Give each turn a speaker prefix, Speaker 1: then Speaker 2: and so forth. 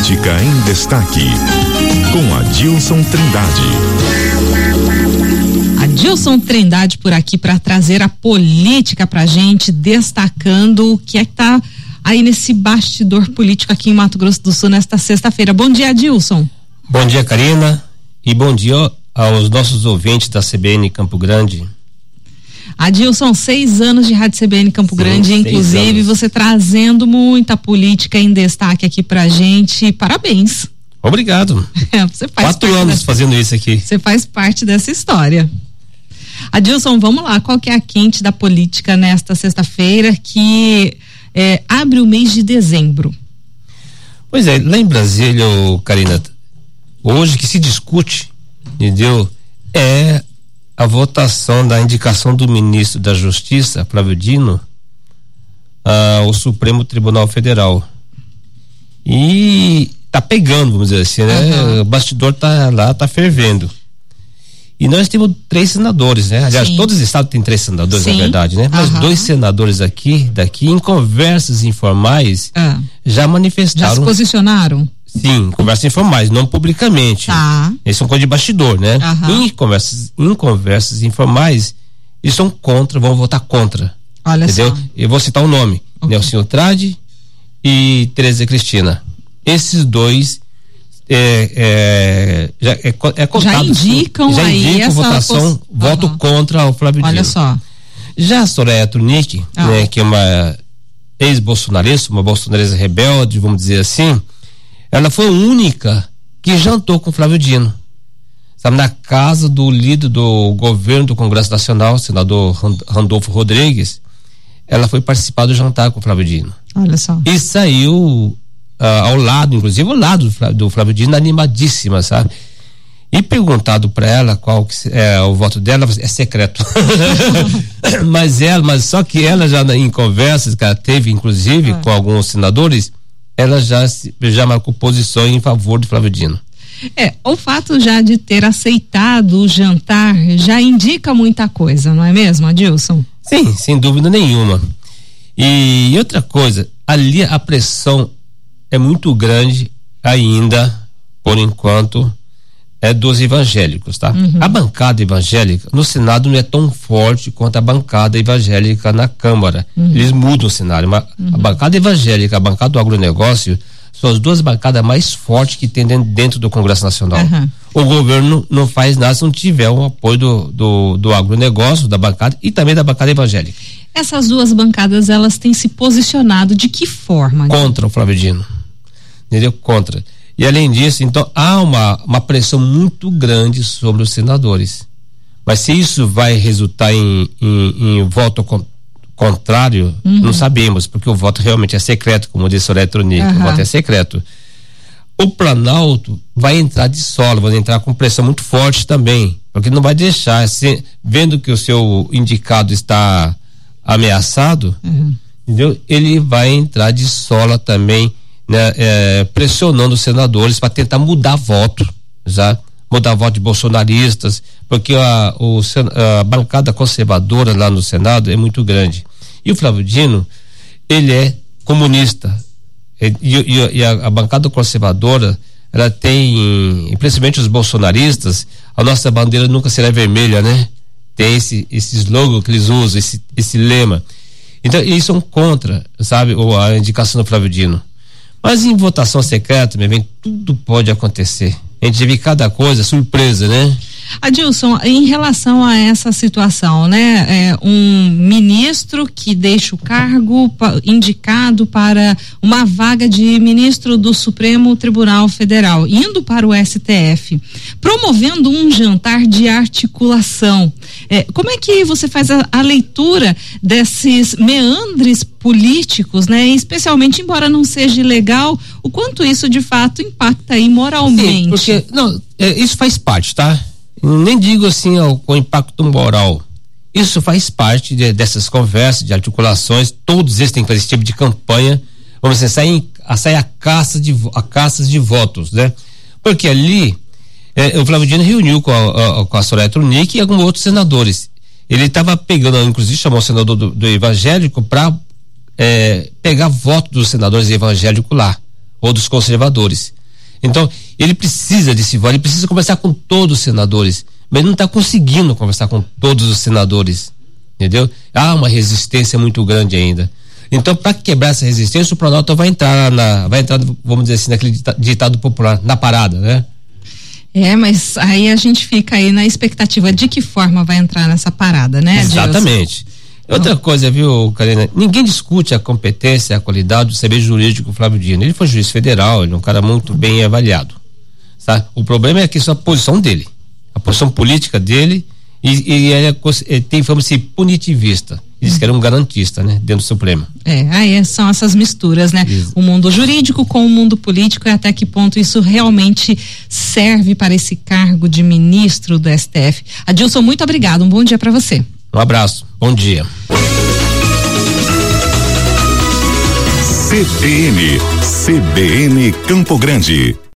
Speaker 1: Política em Destaque, com Adilson Trindade.
Speaker 2: Adilson Trindade por aqui para trazer a política pra gente, destacando o que é que tá aí nesse bastidor político aqui em Mato Grosso do Sul nesta sexta-feira. Bom dia, Adilson.
Speaker 3: Bom dia, Karina, e bom dia aos nossos ouvintes da CBN Campo Grande.
Speaker 2: Adilson, seis anos de Rádio CBN Campo Sim, Grande, inclusive você trazendo muita política em destaque aqui pra gente. Parabéns.
Speaker 3: Obrigado.
Speaker 2: É, você faz
Speaker 3: Quatro anos dessa, fazendo isso aqui.
Speaker 2: Você faz parte dessa história. Adilson, vamos lá. Qual que é a quente da política nesta sexta-feira que é, abre o mês de dezembro?
Speaker 3: Pois é, lá em Brasília, Karina, hoje que se discute, entendeu? É a votação da indicação do ministro da Justiça, Flávio Dino, ao Supremo Tribunal Federal. E tá pegando, vamos dizer assim, né? Uhum. O bastidor tá lá, tá fervendo. E nós temos três senadores, né? Aliás, Sim. todos os estados têm três senadores, Sim. na verdade, né? Mas uhum. dois senadores aqui, daqui, em conversas informais, uhum. já manifestaram. Já
Speaker 2: se posicionaram?
Speaker 3: Sim, conversas informais, não publicamente.
Speaker 2: Tá.
Speaker 3: Eles são coisa de bastidor, né? Uhum. Em conversas, em conversas informais, eles são contra, vão votar contra.
Speaker 2: Olha
Speaker 3: entendeu?
Speaker 2: só.
Speaker 3: Eu vou citar o um nome: okay. Nelson Trade e Tereza Cristina. Esses dois é, é, já, é, é
Speaker 2: contado, já indicam
Speaker 3: já
Speaker 2: aí
Speaker 3: indicam votação, voto uhum. contra o Flávio
Speaker 2: Olha Dino. só.
Speaker 3: Já a Soraya Trunic, ah. né, que é uma ex-bolsonarista, uma bolsonarista rebelde, vamos dizer assim, ela foi a única que jantou com Flávio Dino. Sabe, na casa do líder do governo do Congresso Nacional, senador Randolfo Rodrigues, ela foi participar do jantar com Flávio Dino.
Speaker 2: Olha só.
Speaker 3: E saiu uh, ao lado, inclusive ao lado do Flávio, do Flávio Dino, animadíssima, sabe? E perguntado para ela qual que é o voto dela, é secreto. mas ela, mas só que ela já em conversas que ela teve, inclusive, ah. com alguns senadores, ela já, já marcou posição em favor de Flávio Dino.
Speaker 2: É, o fato já de ter aceitado o jantar já indica muita coisa, não é mesmo, Adilson?
Speaker 3: Sim, sem dúvida nenhuma. E outra coisa, ali a pressão é muito grande ainda, por enquanto, é dos evangélicos, tá? Uhum. A bancada evangélica no Senado não é tão forte quanto a bancada evangélica na Câmara. Uhum. Eles mudam o cenário, mas uhum. a bancada evangélica, a bancada do agronegócio, são as duas bancadas mais fortes que tem dentro do Congresso Nacional. O governo não faz nada se não tiver o apoio do, do, do agronegócio, da bancada e também da bancada evangélica.
Speaker 2: Essas duas bancadas, elas têm se posicionado de que forma?
Speaker 3: Contra o Flávio Dino. Entendeu? Contra. E além disso, então há uma, uma pressão muito grande sobre os senadores. Mas se isso vai resultar em, em, em voto con contrário, uhum. não sabemos, porque o voto realmente é secreto, como disse o eletrônico, uhum. o voto é secreto. O Planalto vai entrar de solo, vai entrar com pressão muito forte também, porque não vai deixar, se, vendo que o seu indicado está ameaçado, uhum. entendeu? Ele vai entrar de sola também né, é, pressionando os senadores para tentar mudar voto, já mudar voto de bolsonaristas, porque a, o, a bancada conservadora lá no Senado é muito grande. E o Flávio Dino, ele é comunista. E, e, e a, a, bancada conservadora, ela tem, principalmente os bolsonaristas, a nossa bandeira nunca será vermelha, né? Tem esse, esse slogan que eles usam, esse, esse lema. Então, eles são contra, sabe, a indicação do Flávio Dino. Mas em votação secreta, meu bem, tudo pode acontecer. A gente vê cada coisa, surpresa, né?
Speaker 2: Adilson, em relação a essa situação, né? É, um ministro que deixa o cargo indicado para uma vaga de ministro do Supremo Tribunal Federal, indo para o STF, promovendo um jantar de articulação. É, como é que você faz a, a leitura desses meandres políticos, né? Especialmente, embora não seja legal, o quanto isso de fato impacta aí moralmente. Sim,
Speaker 3: porque, não, é, isso faz parte, tá? nem digo assim ó, com impacto moral. Isso faz parte de, dessas conversas, de articulações, todos eles têm que fazer esse tipo de campanha, vamos dizer, sair, a sair a caça de a caças de votos, né? Porque ali é, o Flávio Dino reuniu com a, a, com a Soraya Tronic e alguns outros senadores. Ele estava pegando, inclusive chamou o senador do, do evangélico para é, pegar voto dos senadores evangélicos lá. ou dos conservadores. Então, ele precisa desse voto, ele precisa conversar com todos os senadores, mas ele não está conseguindo conversar com todos os senadores, entendeu? Há uma resistência muito grande ainda. Então, para quebrar essa resistência, o Planalto vai entrar na, vai entrar, vamos dizer assim, naquele ditado popular, na parada, né?
Speaker 2: É, mas aí a gente fica aí na expectativa de que forma vai entrar nessa parada, né?
Speaker 3: Exatamente. Outra coisa, viu, Karina? Ninguém discute a competência, a qualidade do saber jurídico do Flávio Dino. Ele foi juiz federal, ele é um cara muito bem avaliado. Sabe? O problema é que só a posição dele, a posição política dele, e, e ele, é, ele tem de ser punitivista. Diz que era um garantista, né? Dentro do Supremo.
Speaker 2: É, aí são essas misturas, né? Isso. O mundo jurídico com o mundo político e até que ponto isso realmente serve para esse cargo de ministro do STF. Adilson, muito obrigado. Um bom dia para você.
Speaker 3: Um abraço. Bom dia.
Speaker 1: CBN, CBN Campo Grande.